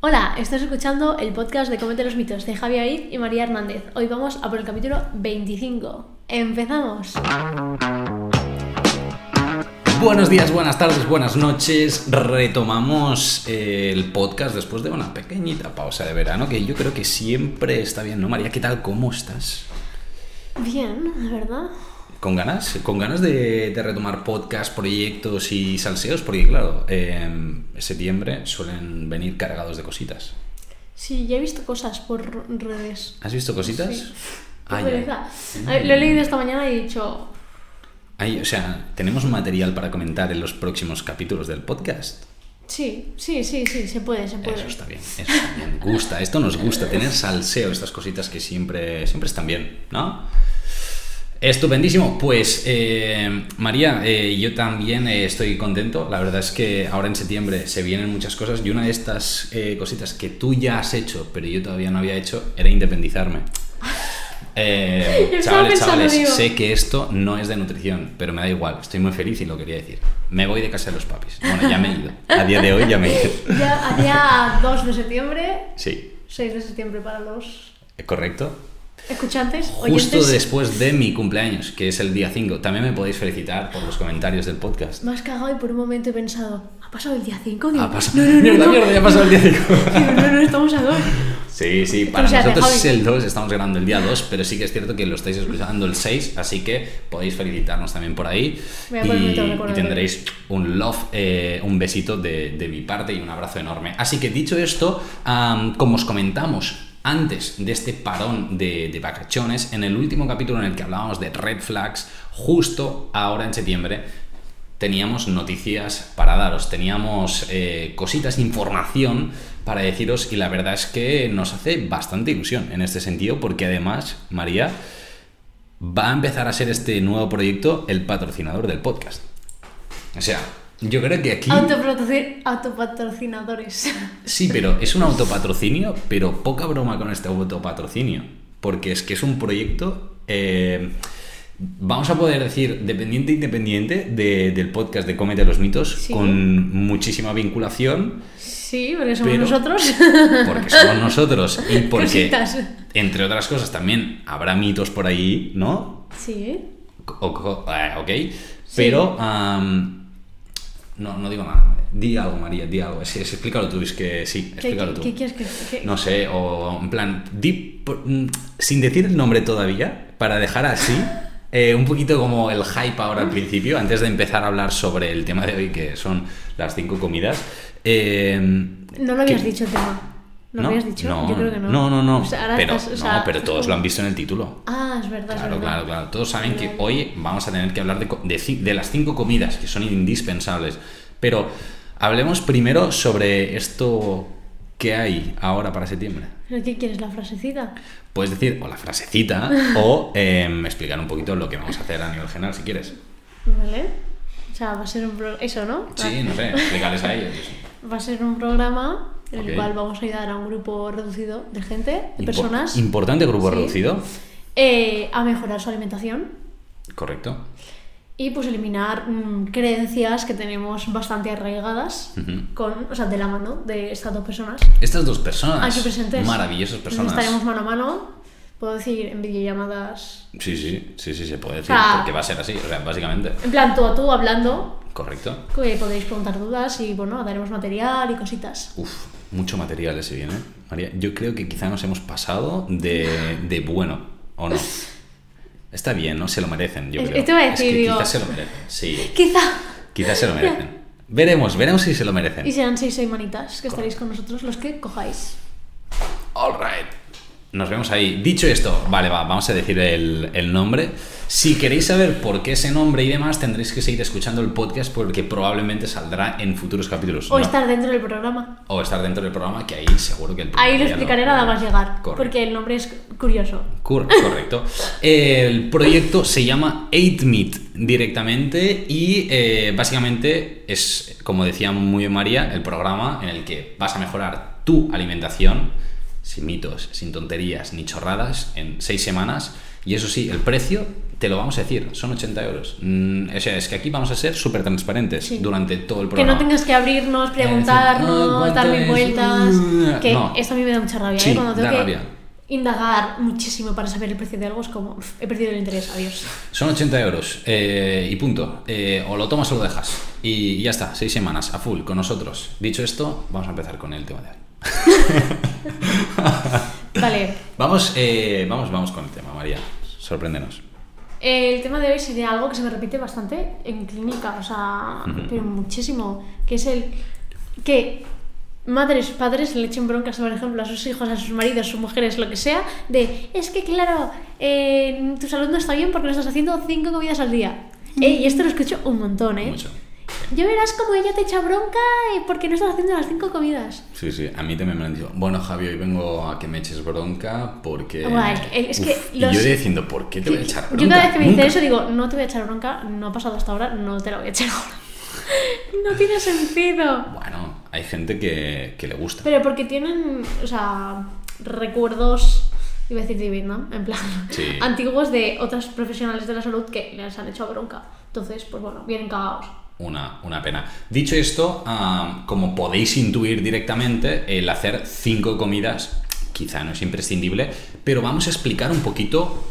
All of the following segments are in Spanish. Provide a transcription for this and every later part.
Hola, estás escuchando el podcast de Comete los mitos de Javier Aid y María Hernández. Hoy vamos a por el capítulo 25. ¡Empezamos! Buenos días, buenas tardes, buenas noches. Retomamos el podcast después de una pequeñita pausa de verano que yo creo que siempre está bien, ¿no, María? ¿Qué tal? ¿Cómo estás? Bien, la verdad. ¿Con ganas? ¿Con ganas de, de retomar podcast, proyectos y salseos? Porque, claro, en septiembre suelen venir cargados de cositas. Sí, ya he visto cosas por redes. ¿Has visto cositas? Sí. Qué Ay, pereza. ay. A ver, Lo he leído esta mañana y he dicho... Ay, o sea, tenemos material para comentar en los próximos capítulos del podcast. Sí, sí, sí, sí, se puede, se puede. Eso está bien, eso está bien. Gusta, esto nos gusta, tener salseo, estas cositas que siempre, siempre están bien, ¿no? Estupendísimo. Pues, eh, María, eh, yo también eh, estoy contento. La verdad es que ahora en septiembre se vienen muchas cosas y una de estas cositas que tú ya has hecho, pero yo todavía no había hecho, era independizarme. Chavales, chavales, digo- sé que esto no es de nutrición, pero me da igual, estoy muy feliz y lo quería decir. Me voy de casa de los papis. Bueno, ya me he ido. A día de hoy ya me he ido. Ya hacia 2 de septiembre, Sí, 6 de septiembre para los correcto. Escuchantes, Justo después de mi cumpleaños, que es el día 5. También me podéis felicitar por los comentarios del podcast. Me has cagado y por un momento he pensado, ¿ha pasado el día 5? Digo, Ha pasado. No, no, no, Mierda, no. mierda, ya ha pasado el día 5. Digo, no, no, estamos a 2. Sí, sí, para nosotros es el 2, estamos grabando el día 2, pero sí que es cierto que lo estáis escuchando el 6, así que podéis felicitarnos también por ahí. Voy a ponerme Y, tendréis un love, eh, un besito de, mi parte y un abrazo enorme. Así que dicho esto, como os comentamos antes de este parón de, de vacaciones, en el último capítulo en el que hablábamos de red flags, justo ahora en septiembre, teníamos noticias para daros, teníamos eh, cositas, información para deciros y la verdad es que nos hace bastante ilusión en este sentido porque además, María, va a empezar a ser este nuevo proyecto el patrocinador del podcast. O sea, yo creo que aquí... Autopatrocinadores. Sí, pero es un autopatrocinio, pero poca broma con este autopatrocinio. Porque es que es un proyecto, eh, vamos a poder decir, dependiente independiente de- del podcast de Cómete los mitos, Sí. con muchísima vinculación, Sí, porque somos Pero- nosotros. porque somos nosotros y porque, Cositas. entre otras cosas, también habrá mitos por ahí, ¿no? Sí. O- eh, ok, pero no, no digo nada. Di algo, María, di algo. Sí, sí, explícalo tú, es que sí, ¿Qué, explícalo qué- tú. qué quieres que.? qué- No sé, o en plan, di mm, sin decir el nombre todavía, para dejar así, eh, un poquito como el hype ahora al principio, antes de empezar a hablar sobre el tema de hoy, que son las cinco comidas. eh, No lo habías que- dicho el tema. ¿Lo habías dicho? No, Yo creo que no. No, no, no. O sea, pero, estás- o no, sea, pero todos lo han visto en el título. Ah, es verdad. es Claro, verdad. claro, claro. Todos saben que hoy vamos a tener que hablar de, de de las cinco comidas que son indispensables. Pero hablemos primero sobre esto que hay ahora para septiembre. ¿Pero qué quieres, la frasecita? Puedes decir o la frasecita o em, explicar un poquito lo que vamos a hacer a nivel general si quieres. ¿Vale? O sea, va a ser un pro- eso, ¿no? Sí, no sé, explicarles a ellos. Va a ser un programa en el cual vamos a ayudar a un grupo reducido de gente, de Impo- personas, Importante grupo Sí. reducido. eh, a mejorar su alimentación Correcto. y pues eliminar mm, creencias que tenemos bastante arraigadas con, o sea, de la mano de estas dos personas. Estas dos personas. Aquí presentes. Maravillosas personas. Estaremos mano a mano, puedo decir, en videollamadas. Sí, sí, sí, sí, se puede decir. porque va a ser así, o sea, básicamente. En plan, tú a tú hablando, Correcto. que podéis preguntar dudas y bueno, daremos material y cositas. Uf, mucho material ese viene. María, yo creo que quizá nos hemos pasado de, de bueno, ¿o no? Está bien, ¿no? Se lo merecen, yo creo. esto iba a decir, es que digo- quizás se lo merecen, sí. Quizá. Quizás se lo merecen. Veremos, veremos si se lo merecen. Y serán seis semanitas que estaréis con nosotros los que cojáis. All right. Nos vemos ahí. Dicho esto, vale, va, vamos a decir el, el nombre. Si queréis saber por qué ese nombre y demás, tendréis que seguir escuchando el podcast porque probablemente saldrá en futuros capítulos. O No. estar dentro del programa. o estar dentro del programa, que ahí seguro que el Ahí lo explicaré nada más llegar. Correcto. Porque el nombre es curioso. Cor- correcto. El proyecto se llama 8Meat directamente y eh, básicamente es, como decía muy bien María, el programa en el que vas a mejorar tu alimentación sin mitos, sin tonterías ni chorradas en seis semanas Y eso sí, el precio te lo vamos a decir, son 80 euros. Mm, o sea, es que aquí vamos a ser súper transparentes Sí. durante todo el Que programa. no tengas que abrirnos, preguntarnos, "Ay, darle ¿cuánto es? vueltas. Uh, Que no. esto a mí me da mucha rabia, Sí, ¿eh? Cuando tengo da que rabia. indagar muchísimo para saber el precio de algo, es como, "Uf, he perdido el interés, adiós. Son 80 euros eh, y punto. Eh, o lo tomas o lo dejas. Y ya está, seis semanas a full con nosotros. Dicho esto, vamos a empezar con el tema de hoy. Vale, Vamos, eh, vamos, vamos con el tema, María. Sorpréndenos. el tema de hoy sería algo que se me repite bastante en clínica, o sea, pero muchísimo, que es el que madres, padres le echen broncas, por ejemplo, a sus hijos, a sus maridos, sus mujeres, lo que sea, de, es que claro, eh, tu salud no está bien porque no estás haciendo cinco comidas al día. Eh, y esto lo escucho un montón, ¿eh? Mucho. Yo verás como ella te echa bronca eh, porque no estás haciendo las cinco comidas. Sí, sí, a mí también me han dicho, bueno, Javi, hoy vengo a que me eches bronca porque... Es que Uf, los- Y yo diciendo, ¿por qué te voy a echar bronca? Yo cada vez que me dicen eso digo, no te voy a echar bronca, no ha pasado hasta ahora, no te la voy a echar ahora. no tiene sentido. Bueno, hay gente que, que le gusta. Pero porque tienen, o sea, recuerdos, iba a decir de Vietnam, en plan, Sí. antiguos de otros profesionales de la salud que les han hecho bronca. Entonces, pues bueno, vienen cagados. Una, una pena. Dicho esto, como podéis intuir directamente, el hacer cinco comidas quizá no es imprescindible, pero vamos a explicar un poquito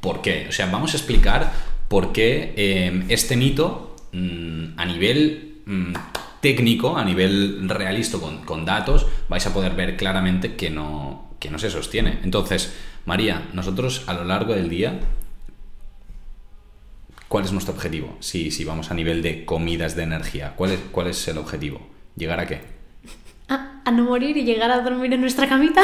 por qué. O sea, vamos a explicar por qué eh, este mito mm, a nivel mm, técnico, a nivel realista con, con datos, vais a poder ver claramente que no, que no se sostiene. Entonces, María, nosotros a lo largo del día ¿Cuál es nuestro objetivo? Si, si vamos a nivel de comidas de energía, ¿cuál es, ¿cuál es el objetivo? ¿Llegar a qué? A no morir y llegar a dormir en nuestra camita.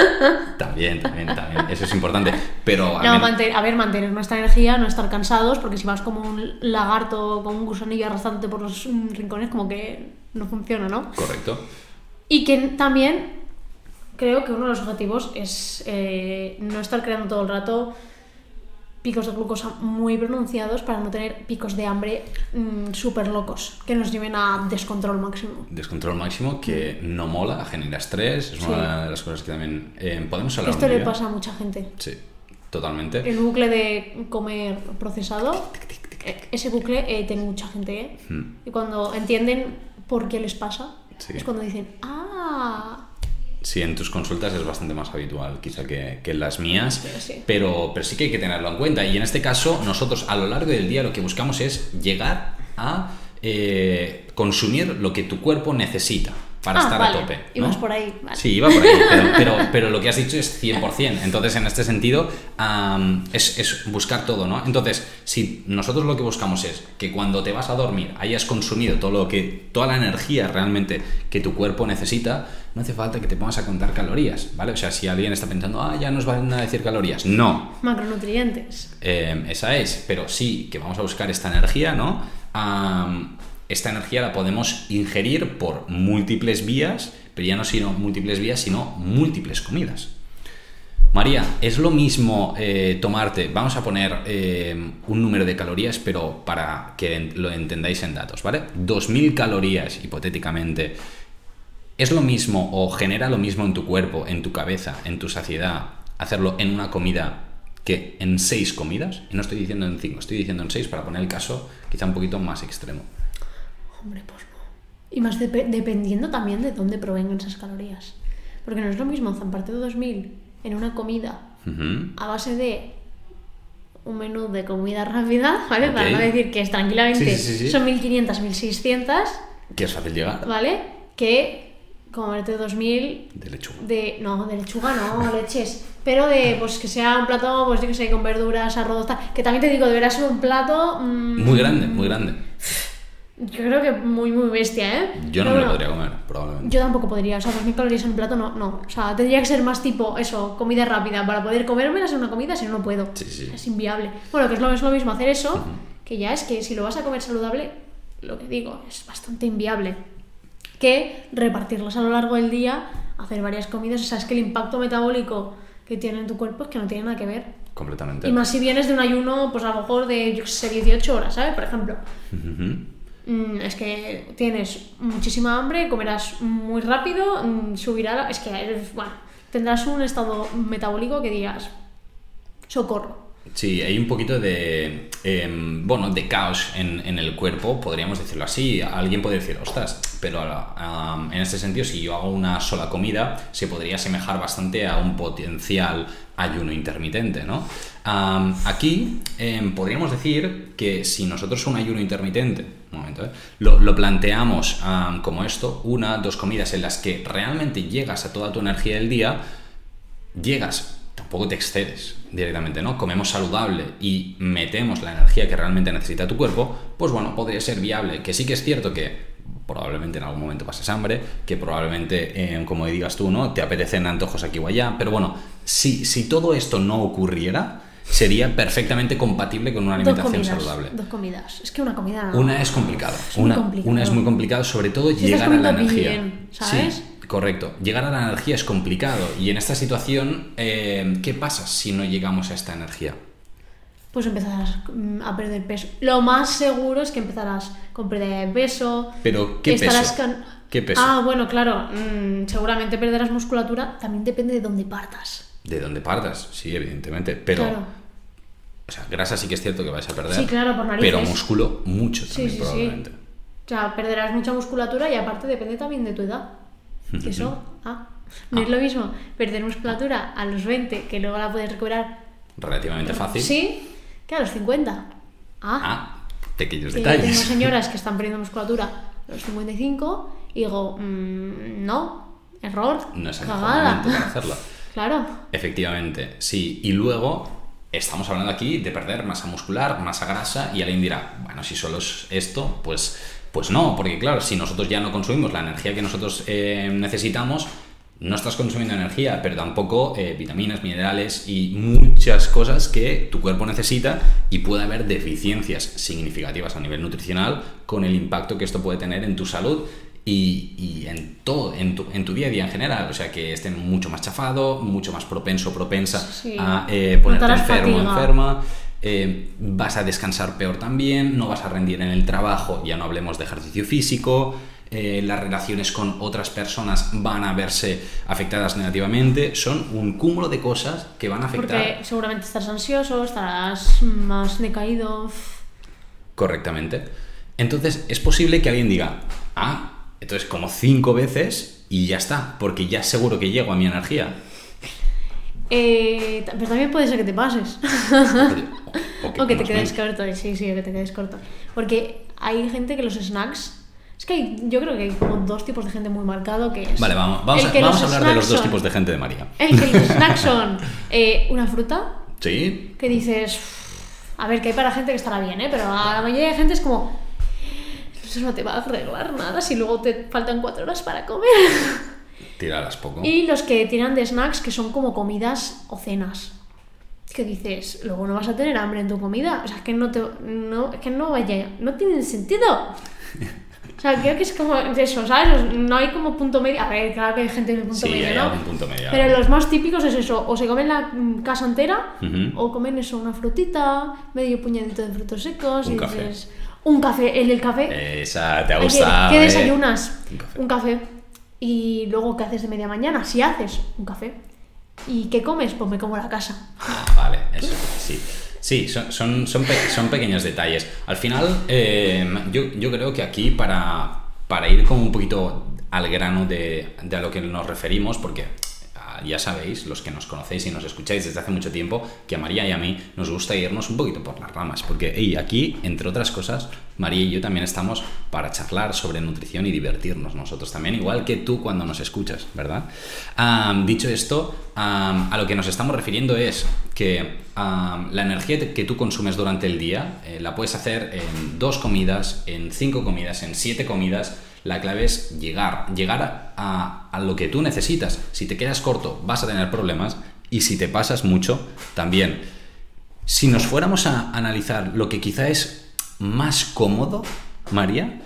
También, también, también. Eso es importante. Pero al No, mantener, a ver, mantener nuestra energía, no estar cansados, porque si vas como un lagarto, como un gusanillo arrastrándote por los mm, rincones, como que no funciona, ¿no? Correcto. Y que también creo que uno de los objetivos es eh, no estar creando todo el rato picos de glucosa muy pronunciados para no tener picos de hambre súper locos que nos lleven a descontrol máximo. Descontrol máximo que no mola, genera estrés, es una de las cosas que también eh, podemos hablar Esto le día. pasa a mucha gente. Sí, totalmente. El bucle de comer procesado, ese bucle eh, tiene mucha gente. ¿eh? Hmm. Y cuando entienden por qué les pasa, Sí. es cuando dicen, ah, Sí, en tus consultas es bastante más habitual quizá que, que en las mías, Pero sí. pero, pero sí que hay que tenerlo en cuenta. Y en este caso, nosotros a lo largo del día lo que buscamos es llegar a eh, consumir lo que tu cuerpo necesita para Ah, estar vale. a tope. ¿no? Ibas por ahí, vale. Sí, iba por ahí, pero, pero, pero lo que has dicho es 100%. Entonces, en este sentido, am, es, es buscar todo, ¿no? Entonces, si nosotros lo que buscamos es que cuando te vas a dormir hayas consumido todo lo que, toda la energía realmente que tu cuerpo necesita, no hace falta que te pongas a contar calorías, ¿vale? O sea, si alguien está pensando, ah, ya nos van a decir calorías. No, macronutrientes. eh, esa es, pero sí que vamos a buscar esta energía, ¿no? Esta energía la podemos ingerir por múltiples vías, pero ya no sino múltiples vías, sino múltiples comidas. María, es lo mismo eh, tomarte, vamos a poner eh, un número de calorías, pero para que lo entendáis en datos, ¿vale? 2.000 calorías, hipotéticamente, ¿es lo mismo o genera lo mismo en tu cuerpo, en tu cabeza, en tu saciedad, hacerlo en una comida que en seis comidas? No estoy diciendo en cinco, estoy diciendo en seis para poner el caso quizá un poquito más extremo. Hombre, pues no. Y más depe- dependiendo también de dónde provengan esas calorías. Porque no es lo mismo zamparte de 2000 en una comida Ujú. a base de un menú de comida rápida, ¿vale? Ok. Para no decir que es tranquilamente Sí, sí, sí, son 1500, 1600, Que es fácil llegar. ¿vale? Que comerte 2000 De lechuga. de no de lechuga no leches pero de pues que sea un plato pues yo que sé con verduras arroz tal que también te digo deberá ser un plato mm, Muy grande, muy grande. Yo creo que muy muy bestia eh Yo no Pero me lo bueno, podría comer, probablemente. yo tampoco podría o sea 2000 calorías en un plato no no o sea tendría que ser más tipo eso comida rápida para poder comérmelas en una comida si no no puedo Sí, sí. es inviable bueno que es lo, es lo mismo hacer eso que ya es que si lo vas a comer saludable lo que digo es bastante inviable que repartirlas a lo largo del día, hacer varias comidas, o sea, es que el impacto metabólico que tiene en tu cuerpo es que no tiene nada que ver. Completamente. Y más si vienes de un ayuno, pues a lo mejor de, yo sé, 18 horas, ¿sabes? Por ejemplo. Ujú. Mm, es que tienes muchísima hambre, comerás muy rápido, mm, subirá, es que, bueno, tendrás un estado metabólico que digas, socorro. Sí, hay un poquito de, em, bueno, de caos en, en el cuerpo, podríamos decirlo así. Alguien puede decir, ostras, pero en este sentido, si yo hago una sola comida, se podría asemejar bastante a un potencial ayuno intermitente, ¿no? Aquí em, podríamos decir que si nosotros un ayuno intermitente, un momento, ¿eh? lo, lo planteamos am, como esto, una, dos comidas en las que realmente llegas a toda tu energía del día, llegas, tampoco te excedes directamente, ¿no? Comemos saludable y metemos la energía que realmente necesita tu cuerpo, pues bueno, podría ser viable. Que sí que es cierto que probablemente en algún momento pases hambre, que probablemente, eh, como digas tú, ¿no? Te apetecen antojos aquí o allá, pero bueno, si, si todo esto no ocurriera, sería perfectamente compatible con una Dos alimentación comidas. saludable. Dos comidas. Es que una comida. Una es muy Una, una es muy complicado, sobre todo Si llegar a la energía. bien, ¿sabes? Sí, correcto. Llegar a la energía es complicado. Y en esta situación, eh, ¿qué pasa si no llegamos a esta energía? Pues empezarás mm, a perder peso. Lo más seguro es que empezarás con pérdida de peso. Pero, ¿qué estarás peso? can- ¿Qué peso? Ah, bueno, claro. mm, seguramente perderás musculatura. También depende de dónde partas. De dónde partas, sí, evidentemente. Pero, claro. o sea, grasa sí que es cierto que vais a perder. Sí, claro, por narices. Pero músculo, mucho Sí, también, sí, probablemente. sí. O sea, perderás mucha musculatura y aparte depende también de tu edad. Que eso, ah, no es lo mismo perder musculatura a los 20, que luego la puedes recuperar. Relativamente fácil. Sí, que a los 50. Ah, Ah, pequeños que tengo detalles. señoras que están perdiendo musculatura a los 55 y digo, mm, no, error, No es cagada. para hacerlo. Claro, Efectivamente, sí. Y luego estamos hablando aquí de perder masa muscular, masa grasa, y alguien dirá, bueno, si solo es esto, pues, pues no, porque claro, si nosotros ya no consumimos la energía que nosotros eh, necesitamos, no estás consumiendo energía, pero tampoco eh, vitaminas, minerales y muchas cosas que tu cuerpo necesita y puede haber deficiencias significativas a nivel nutricional con el impacto que esto puede tener en tu salud y, y en todo, en tu, en tu día a día en general. O sea, que estés mucho más chafado, mucho más propenso, propensa Sí. a eh, ponerte enfermo, fatiga. enferma. Eh, vas a descansar peor también, no vas a rendir en el trabajo, ya no hablemos de ejercicio físico. eh, las relaciones con otras personas van a verse afectadas negativamente. Son un cúmulo de cosas que van a afectar porque seguramente estarás ansioso, estarás más decaído. correctamente. Entonces, es posible que alguien diga, ah, entonces como cinco veces y ya está, porque ya seguro que llego a mi energía. Eh, pero también puede ser que te pases. O, O que te quedes corto, sí, sí, o que te quedes corto. Porque hay gente que los snacks. Es que hay- yo creo que hay como dos tipos de gente muy marcado que es. Vale, vamos, vamos, a, que vamos a hablar de los dos son- tipos de gente de María. El que los snacks son eh, una fruta ¿Sí? que dices. A ver, que hay para gente que estará bien, ¿eh? Pero a la mayoría de gente es como. Eso no te va a arreglar nada si luego te faltan cuatro horas para comer. Tiraras poco. Y los que tiran de snacks que son como comidas o cenas. Que dices, luego no vas a tener hambre en tu comida. O sea, es que no te. No, es que no vaya. No tiene sentido. O sea, creo que es como eso, ¿sabes? No hay como punto medio. A ver, claro que hay gente en el punto Sí, medio, hay ¿no? algún punto medio. Pero los más típicos es eso, o se comen la casa entera, Ujú. o comen eso, una frutita, medio puñadito de frutos secos, Un y café. dices, un café, el del café. Esa te ha gustado. ¿Qué ¿eh? desayunas? Un café. Un café. Y luego, ¿qué haces de media mañana? Si haces un café. ¿Y qué comes? Pues me como la casa. Ah, vale, eso sí. Sí, son, son, son, pe- son pequeños detalles. Al final, eh, yo, yo creo que aquí para, para ir como un poquito al grano de, de a lo que nos referimos, porque ya sabéis, los que nos conocéis y nos escucháis desde hace mucho tiempo, que a María y a mí nos gusta irnos un poquito por las ramas, porque hey, aquí, entre otras cosas, María y yo también estamos para charlar sobre nutrición y divertirnos nosotros también, igual que tú cuando nos escuchas, ¿verdad? Dicho esto, a lo que nos estamos refiriendo es que la energía que tú consumes durante el día eh, la puedes hacer en dos comidas, en cinco comidas, en siete comidas. La clave es llegar, llegar a, a lo que tú necesitas. Si te quedas corto, vas a tener problemas y si te pasas mucho, también. Si nos fuéramos a analizar lo que quizá es más cómodo, María,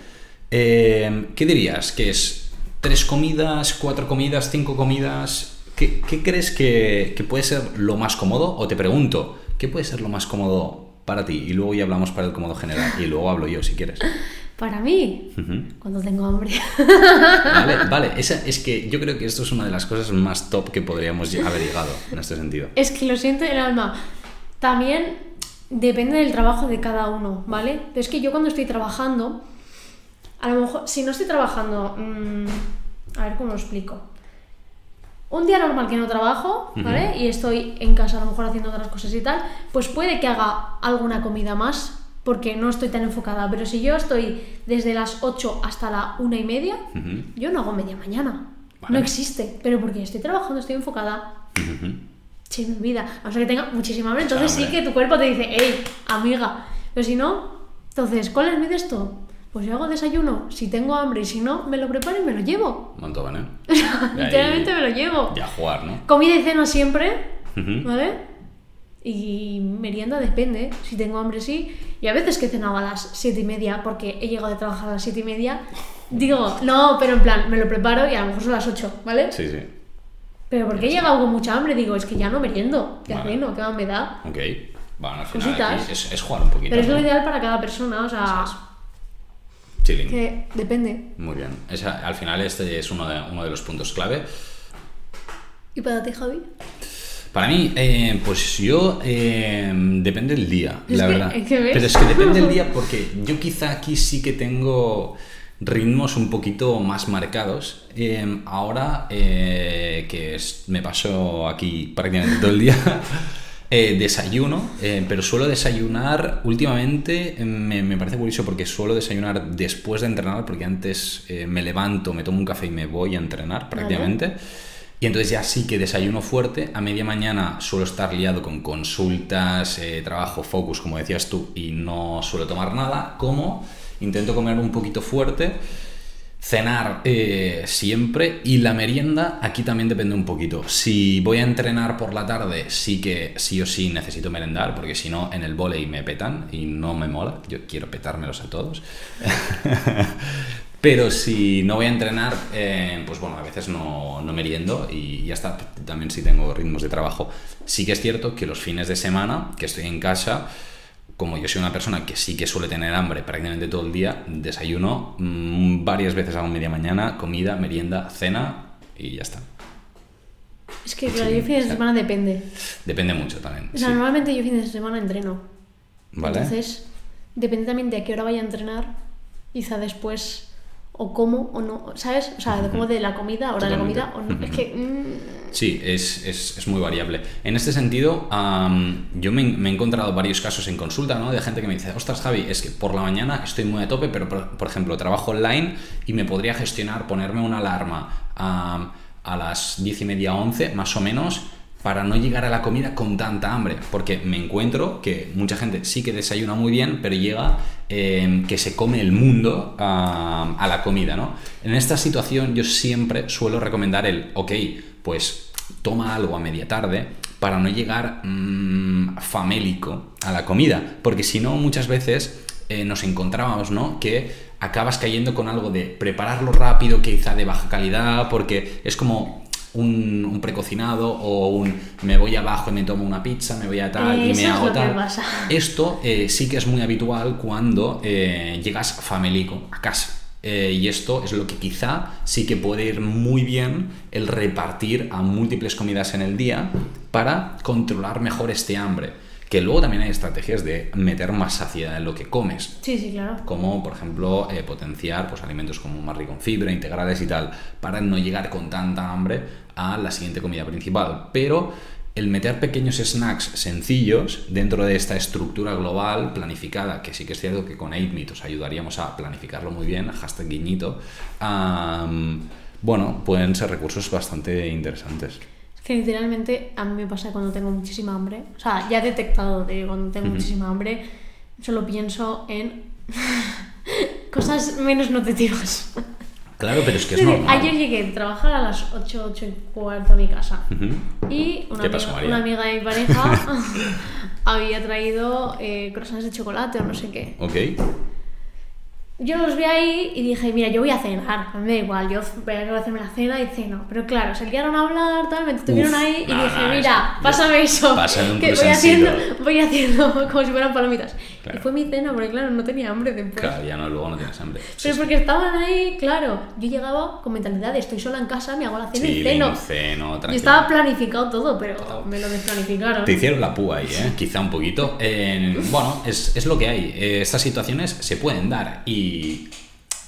eh, ¿qué dirías? ¿Que es tres comidas, cuatro comidas, cinco comidas? ¿Qué, qué crees que, que puede ser lo más cómodo? O te pregunto, ¿qué puede ser lo más cómodo para ti? Y luego ya hablamos para el cómodo general. Y luego hablo yo, si quieres. Para mí, cuando tengo hambre. Vale, vale. Esa, es que yo creo que esto es una de las cosas más top que podríamos haber llegado en este sentido. es que lo siento en el alma. También depende del trabajo de cada uno, ¿vale? Pero es que yo cuando estoy trabajando, a lo mejor, si no estoy trabajando, mm, a ver cómo lo explico. Un día normal que no trabajo, ¿vale? Y estoy en casa a lo mejor haciendo otras cosas y tal, pues puede que haga alguna comida más, porque no estoy tan enfocada. Pero si yo estoy desde las 8 hasta la una y media, Ujú. yo no hago media mañana. Vale. No existe. Pero porque estoy trabajando, estoy enfocada. Ujú. Se me olvida. A no ser que tenga muchísima hambre, entonces sí que tu cuerpo te dice, hey, amiga. Pero si no, entonces, ¿cuál es mi de esto? Pues yo hago desayuno, si tengo hambre y si no, me lo preparo y me lo llevo. Un montón, ¿eh? Literalmente me lo llevo. Ya jugar, ¿no? Comida y cena siempre, Ujú. ¿vale? Y merienda depende, si tengo hambre sí. Y a veces que cenaba a las siete y media porque he llegado de trabajar a las siete y media, digo, no, pero en plan, me lo preparo y a lo mejor son las 8, ¿vale? Sí, sí. Pero porque he llegado con mucha hambre, digo, es que ya no meriendo, ya Vale. ¿qué más me da? Ok. Bueno, al final Cositas. es, es jugar un poquito. Pero es lo ¿no? ideal para cada persona, o sea, Chilling. que depende. Muy bien. Esa- al final este es uno de, uno de los puntos clave. ¿Y para ti, Javi? Para mí, eh, pues yo eh, depende del día, Es la que- verdad. que. Pero es que depende del día porque yo quizá aquí sí que tengo ritmos un poquito más marcados. Eh, ahora eh, que es- me paso aquí prácticamente todo el día, eh, desayuno, eh, pero suelo desayunar últimamente, eh, me, me parece curioso porque suelo desayunar después de entrenar, porque antes eh, me levanto, me tomo un café y me voy a entrenar prácticamente. Y entonces ya sí que desayuno fuerte. A media mañana suelo estar liado con consultas, eh, trabajo, focus, como decías tú, y no suelo tomar nada. Como intento comer un poquito fuerte, cenar eh, siempre y la merienda aquí también depende un poquito. Si voy a entrenar por la tarde, sí que sí o sí necesito merendar, porque si no en el volei me petan y no me mola. Yo quiero petármelos a todos. Pero si no voy a entrenar, eh, pues bueno, a veces no, no meriendo y ya está. También si tengo ritmos de trabajo. Sí que es cierto que los fines de semana, que estoy en casa, como yo soy una persona que sí que suele tener hambre prácticamente todo el día, desayuno mm, varias veces a media mañana, comida, merienda, cena y ya está. Es que, claro, yo fines de semana depende. Depende mucho también. O sea, sí. normalmente yo fines de semana entreno. ¿Vale? Entonces, depende también de a qué hora vaya a entrenar, quizá después, o cómo, o no, ¿sabes? O sea, de cómo de la comida, hora de la comida, o no. Es que. mm, Sí, es, es- es muy variable. En este sentido, am, yo me, me he encontrado varios casos en consulta, ¿no? De gente que me dice, ostras, Javi, es que por la mañana estoy muy a tope, pero por, por ejemplo, trabajo online y me podría gestionar ponerme una alarma am, a las diez y media, once, más o menos, para no llegar a la comida con tanta hambre. Porque me encuentro que mucha gente sí que desayuna muy bien, pero llega eh, que se come el mundo a, a la comida, ¿no? En esta situación yo siempre suelo recomendar el, ok, pues toma algo a media tarde para no llegar mm, famélico a la comida. Porque si no, muchas veces eh, nos encontrábamos, ¿no? Que acabas cayendo con algo de prepararlo rápido, quizá de baja calidad, porque es como un, un precocinado o un me voy abajo y me tomo una pizza, me voy a tal y me hago tal. Esto eh, sí que es muy habitual cuando eh, llegas famélico a casa. Eh, y esto es lo que quizá sí que puede ir muy bien el repartir a múltiples comidas en el día para controlar mejor este hambre. Que luego también hay estrategias de meter más saciedad en lo que comes Sí, sí, claro. como por ejemplo eh, potenciar pues, alimentos como más rico en fibra, integrales y tal, para no llegar con tanta hambre a la siguiente comida principal. Pero el meter pequeños snacks sencillos dentro de esta estructura global planificada, que sí que es cierto que con 8 os ayudaríamos a planificarlo muy bien, hashtag guiñito, bueno, pueden ser recursos bastante interesantes. Que literalmente a mí me pasa cuando tengo muchísima hambre. O sea, ya he detectado de cuando tengo muchísima hambre, solo pienso en cosas menos nutritivas. Claro, pero es que es normal. Ayer llegué de trabajar a las 8, 8 y cuarto a mi casa. Ujú. Y una, ¿Qué amiga, pasó, una amiga de mi pareja había traído eh, croissants de chocolate o no sé qué. Ok. Yo los vi ahí y dije, mira, yo voy a cenar, a mí me da igual, yo voy a hacerme la cena y ceno. Pero claro, se liaron a hablar, tal, me estuvieron Uf, ahí y dije, mira, pásame eso, pásame un que voy haciendo, voy haciendo como si fueran palomitas. Claro. Y fue mi cena, porque claro, no tenía hambre después. Claro, ya no, luego no tienes hambre. Sí, Pero sí. porque estaban ahí, claro. Yo llegaba con mentalidad de estoy sola en casa, me hago la cena Sí, y ceno. ceno, estaba planificado todo, pero me lo desplanificaron. Te hicieron la púa ahí, ¿eh? quizá un poquito. Eh, bueno, es, es lo que hay. Eh, estas situaciones se pueden dar y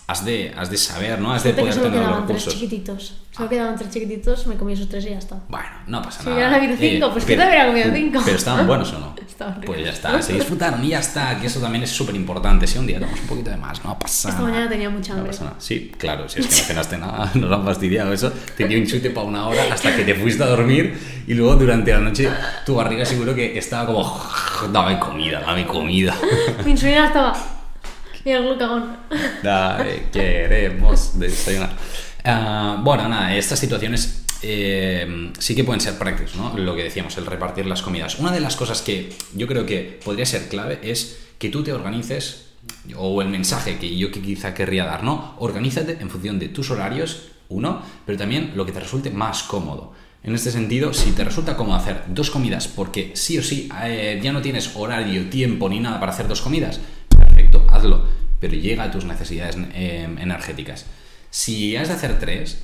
has de, has de saber, ¿no? Has de poder solo tener los quedaban tres recursos. chiquititos. Solo quedaban tres chiquititos, me comí esos tres y ya está. Bueno, no pasa Si nada. hubieran habido cinco, pues pero- yo también hubiera comido cinco. Pero estaban buenos o no? Estaban Pues ya está, se disfrutaron y ya está, que eso también es súper importante. Si un día tomamos un poquito de más, no pasa Esta nada. mañana tenía mucha No hambre. pasa nada. Sí, claro, si es que no cenaste nada, nos han fastidiado eso. Te dio un chute para una hora hasta que te fuiste a dormir y luego durante la noche tu barriga seguro que estaba como, dame comida, dame comida. Mi insulina estaba. Y el glucagón. Dale, queremos desayunar. Ah, bueno, nada, estas situaciones eh, sí que pueden ser prácticas, ¿no? Lo que decíamos, el repartir las comidas. Una de las cosas que yo creo que podría ser clave es que tú te organices, o el mensaje que yo quizá querría dar, ¿no? Organízate en función de tus horarios, uno, pero también lo que te resulte más cómodo. En este sentido, si te resulta cómodo hacer dos comidas porque sí o sí eh, ya no tienes horario, tiempo ni nada para hacer dos comidas, hazlo, pero llega a tus necesidades eh, energéticas. Si has de hacer tres,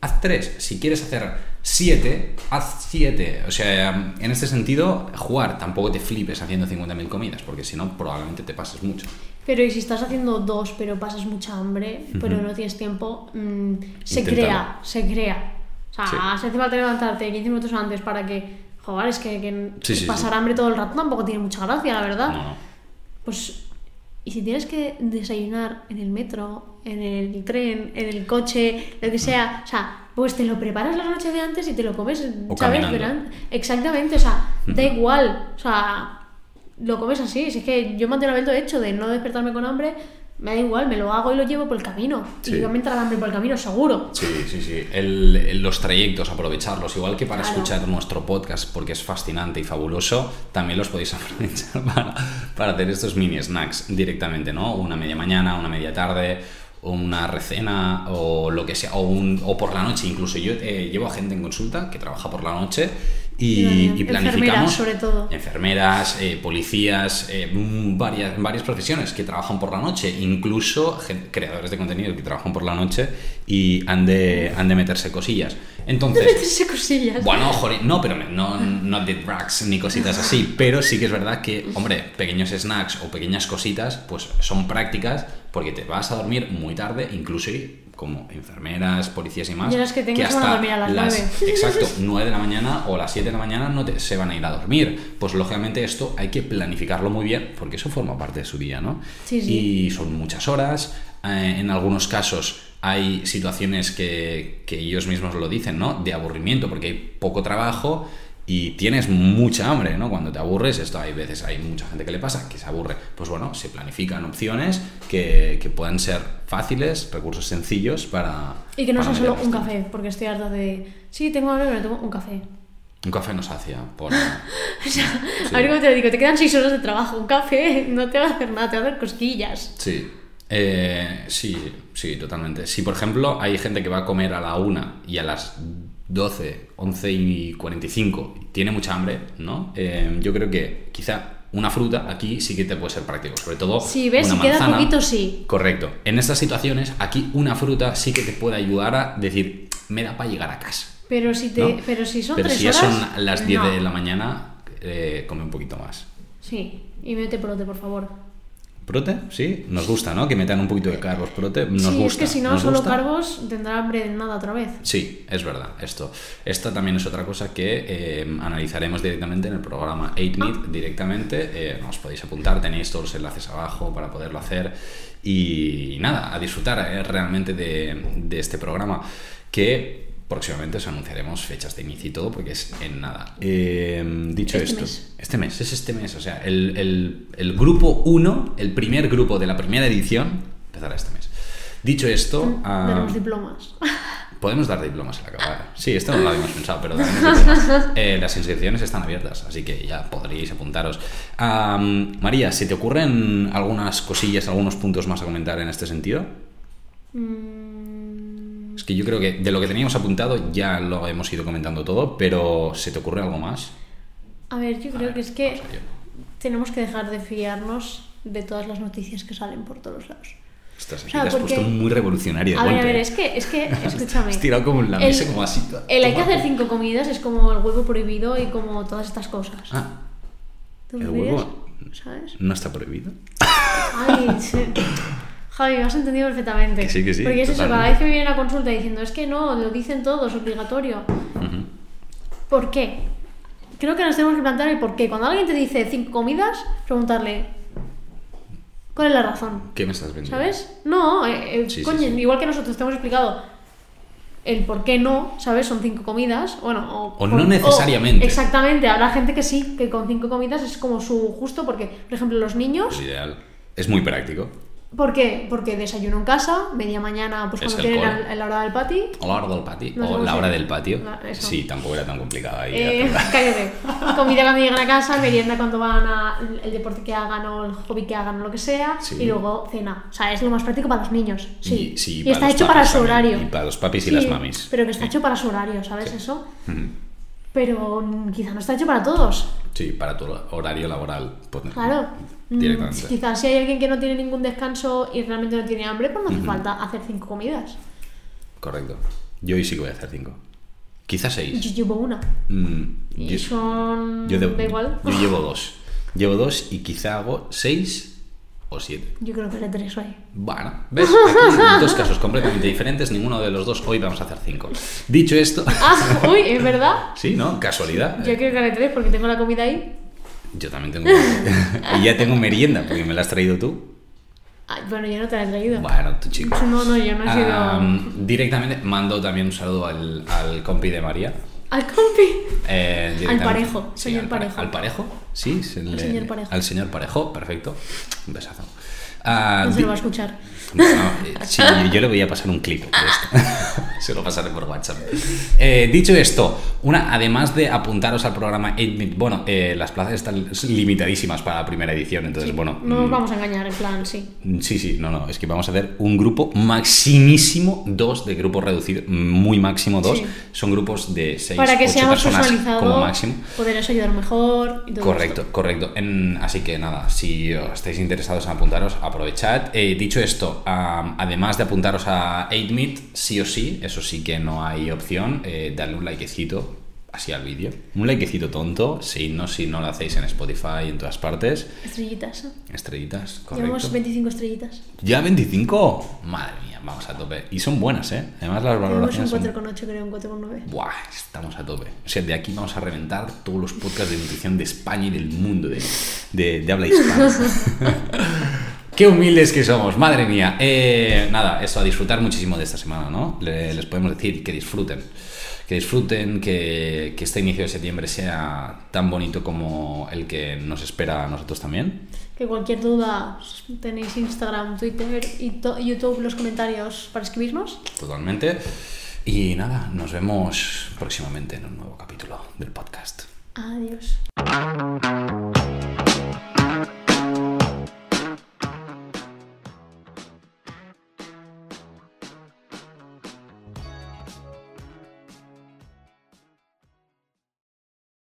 haz tres. Si quieres hacer siete, haz siete. O sea, en este sentido, jugar, tampoco te flipes haciendo 50.000 comidas, porque si no, probablemente te pases mucho. Pero y si estás haciendo dos, pero pasas mucha hambre, pero no tienes tiempo, mm, se crea, se crea. O sea, Sí. si hace falta levantarte 15 minutos antes para que, joder, es que, que Sí, sí, pasar hambre todo el rato tampoco tiene mucha gracia, la verdad. No. Pues, y si tienes que desayunar en el metro, en el tren, en el coche, lo que sea, o sea, pues te lo preparas la noche de antes y te lo comes, O ¿sabes? caminando. Exactamente, o sea, da igual, o sea, lo comes así. Si es que yo mantengo el hecho de no despertarme con hambre, me da igual, me lo hago y lo llevo por el camino. Sí. Y yo me entrará hambre por el camino, seguro. Sí, sí, sí. El- el- los trayectos, aprovecharlos. Igual que para Claro. escuchar nuestro podcast, porque es fascinante y fabuloso, también los podéis aprovechar para, para hacer estos mini snacks directamente, ¿no? Una media mañana, una media tarde, una recena o lo que sea, o, un- o por la noche. Incluso yo eh, llevo a gente en consulta que trabaja por la noche y, y planificamos. Enfermeras, sobre todo. Enfermeras, eh, policías, eh, varias, varias profesiones que trabajan por la noche, incluso creadores de contenido que trabajan por la noche y han de, han de meterse cosillas. Entonces, cosillas. bueno, joder, no, pero me- no, no de ni cositas así, pero sí que es verdad que, hombre, pequeños snacks o pequeñas cositas, pues son prácticas porque te vas a dormir muy tarde, incluso como enfermeras, policías y más. Y las que tengas van a dormir a las nueve. Exacto, 9 de la mañana o las 7 de la mañana no te- se van a ir a dormir. Pues lógicamente esto hay que planificarlo muy bien porque eso forma parte de su día, ¿no? Sí, sí. Y son muchas horas. eh, en algunos casos hay situaciones que, que ellos mismos lo dicen, ¿no? De aburrimiento porque hay poco trabajo y tienes mucha hambre, ¿no? Cuando te aburres, esto hay veces, hay mucha gente que le pasa, que se aburre. Pues bueno, se planifican opciones que, que puedan ser fáciles, recursos sencillos para... Y que no sea solo un café, porque estoy harta de. Sí, tengo hambre, pero tomo un café. Un café nos hacía por... O sea, a ver cómo te lo digo, te quedan seis horas de trabajo. Un café no te va a hacer nada, te va a hacer cosquillas. Sí. Eh, sí, sí, totalmente. Si, por ejemplo, hay gente que va a comer a la una y a las 12, 11 y 45 tiene mucha hambre, ¿no? Eh, yo creo que quizá una fruta aquí sí que te puede ser práctico, sobre todo Si ves, una si queda manzana. poquito, sí. Correcto. En estas situaciones, aquí una fruta sí que te puede ayudar a decir, me da para llegar a casa. Pero si, te, ¿no? pero si son Pero tres si ya horas. son las 10 no. de la mañana, eh, come un poquito más. Sí, y mete prote, por favor. ¿Prote? Sí, nos gusta, ¿no? Que metan un poquito de carbos. ¿Prote? Nos sí, gusta. es que si no, solo gusta. carbos tendrá hambre de nada otra vez. Sí, es verdad, esto. Esta también es otra cosa que eh, analizaremos directamente en el programa 8Meet directamente. Eh, os podéis apuntar, tenéis todos los enlaces abajo para poderlo hacer. Y, nada, a disfrutar eh, realmente de, de este programa que próximamente os anunciaremos fechas de inicio y todo porque es en nada. Eh, dicho Este esto, mes. este mes, es este mes, o sea, el, el- el grupo 1, el primer grupo de la primera edición, empezará este mes. Dicho esto, ah, Daremos diplomas. Podemos dar diplomas al acabar. Sí, esto no lo habíamos pensado, pero. Eh, las inscripciones están abiertas, así que ya podríais apuntaros. María, ¿se te ocurren algunas cosillas, algunos puntos más a comentar en este sentido? Mm, que yo creo que de lo que teníamos apuntado ya lo hemos ido comentando todo, pero ¿se te ocurre algo más? a ver, yo A creo ver, que es que tenemos que dejar de fiarnos de todas las noticias que salen por todos lados. Estás aquí, O sea, te has porque- puesto muy revolucionario A ver, a ver, es que, es que, escúchame. Has tirado como en la El- mesa, como así. El hay que hacer cinco comidas es como el huevo prohibido y como todas estas cosas. Ah, ¿Tú el huevo ¿Sabes? no está prohibido. Ay, sí. Javi, me has entendido perfectamente. Que sí, que sí, Porque es eso, cada vez que me viene a consulta diciendo, es que no, lo dicen todos, obligatorio. Ujú. ¿Por qué? Creo que nos tenemos que plantear el por qué. Cuando alguien te dice cinco comidas, preguntarle, ¿cuál es la razón? ¿Qué me estás vendiendo? ¿Sabes? No, eh, eh, Sí, sí, coño, sí. igual que nosotros te hemos explicado el por qué no, ¿sabes? Son cinco comidas, bueno, o, O no necesariamente. exactamente, habrá gente que sí, que con cinco comidas es como su justo, porque, por ejemplo, los niños, Es ideal. Es muy práctico. ¿Por qué? Porque desayuno en casa, media mañana, pues Es cuando tienen a, la hora del pati. O la hora del patio. No sé o la hora del patio. La-. Sí, tampoco era tan complicado ahí. Eh, cállate. Comida cuando llegan a casa, merienda cuando van a el deporte que hagan o el hobby que hagan o lo que sea, Sí. y luego cena. O sea, es lo más práctico para los niños. Sí. Y, sí, Y está hecho para su también. horario. Y para los papis y las mamis. Pero que está hecho para su horario, ¿sabes eso? Pero quizá no está hecho para todos. Sí, para tu horario laboral. pues, Mm, Directamente. Quizás si hay alguien que no tiene ningún descanso y realmente no tiene hambre, pues no hace falta hacer cinco comidas. Correcto. Yo hoy sí que voy a hacer cinco. Quizás seis. Yo llevo una. Mm, Y yo- son... yo igual. Yo llevo dos. Llevo dos y quizá hago seis o siete. Yo creo que haré tres hoy. Bueno, ¿ves? Aquí dos casos completamente diferentes. Ninguno de los dos. Hoy vamos a hacer cinco. Dicho esto. Ah, uy, ¿es verdad? Sí, ¿no? Casualidad. Yo creo que haré tres porque tengo la comida ahí. Yo también tengo. y ya tengo merienda porque me la has traído tú. Ay, bueno, yo no te la he traído. Bueno, tu chico. No, no, yo no he sido... Am, directamente mando también un saludo al, al compi de María. Al compi. Eh, Al parejo, Sí, señor al parejo. ¿Al parejo? Sí, se le- señor parejo. Al señor parejo, perfecto. Un besazo. Ah, No se di- lo va a escuchar. No, eh, sí, yo, le voy a pasar un clip de esto. Se lo pasaré por WhatsApp. Eh, dicho esto, una, además de apuntaros al programa 8 bueno, eh, las plazas están limitadísimas para la primera edición, entonces, bueno. No nos mm, vamos a engañar, en plan, sí. Sí, sí, no, no, es que vamos a hacer un grupo maximísimo, dos de grupo reducido, muy máximo dos. Sí. Son grupos de seis, Para que ocho seamos personas personalizados, como máximo. poderos ayudar mejor y todo Correcto, esto. correcto. En- así que nada, si os estáis interesados en apuntaros, aprovechad. Eh, dicho esto, am, además de apuntaros a 8meet, sí o sí, eso sí que no hay opción, eh, darle un likecito así al vídeo. Un likecito tonto, si no, si no lo hacéis en Spotify y en todas partes. Estrellitas. Estrellitas, correcto. Llevamos 25 estrellitas. ¿Ya 25? Madre mía, vamos a tope. Y son buenas, ¿eh? Además las un valoraciones son... 4,8, creo, un 4,9. Buah, estamos a tope. O sea, de aquí vamos a reventar todos los podcasts de nutrición de España y del mundo de, de- de habla hispana. Qué humildes que somos, madre mía. Eh, nada, eso, a disfrutar muchísimo de esta semana, ¿no? Le- les podemos decir que disfruten. Que disfruten, que, que este inicio de septiembre sea tan bonito como el que nos espera a nosotros también. Que cualquier duda tenéis Instagram, Twitter y YouTube los comentarios para escribirnos. Totalmente. Y nada, nos vemos próximamente en un nuevo capítulo del podcast. Adiós.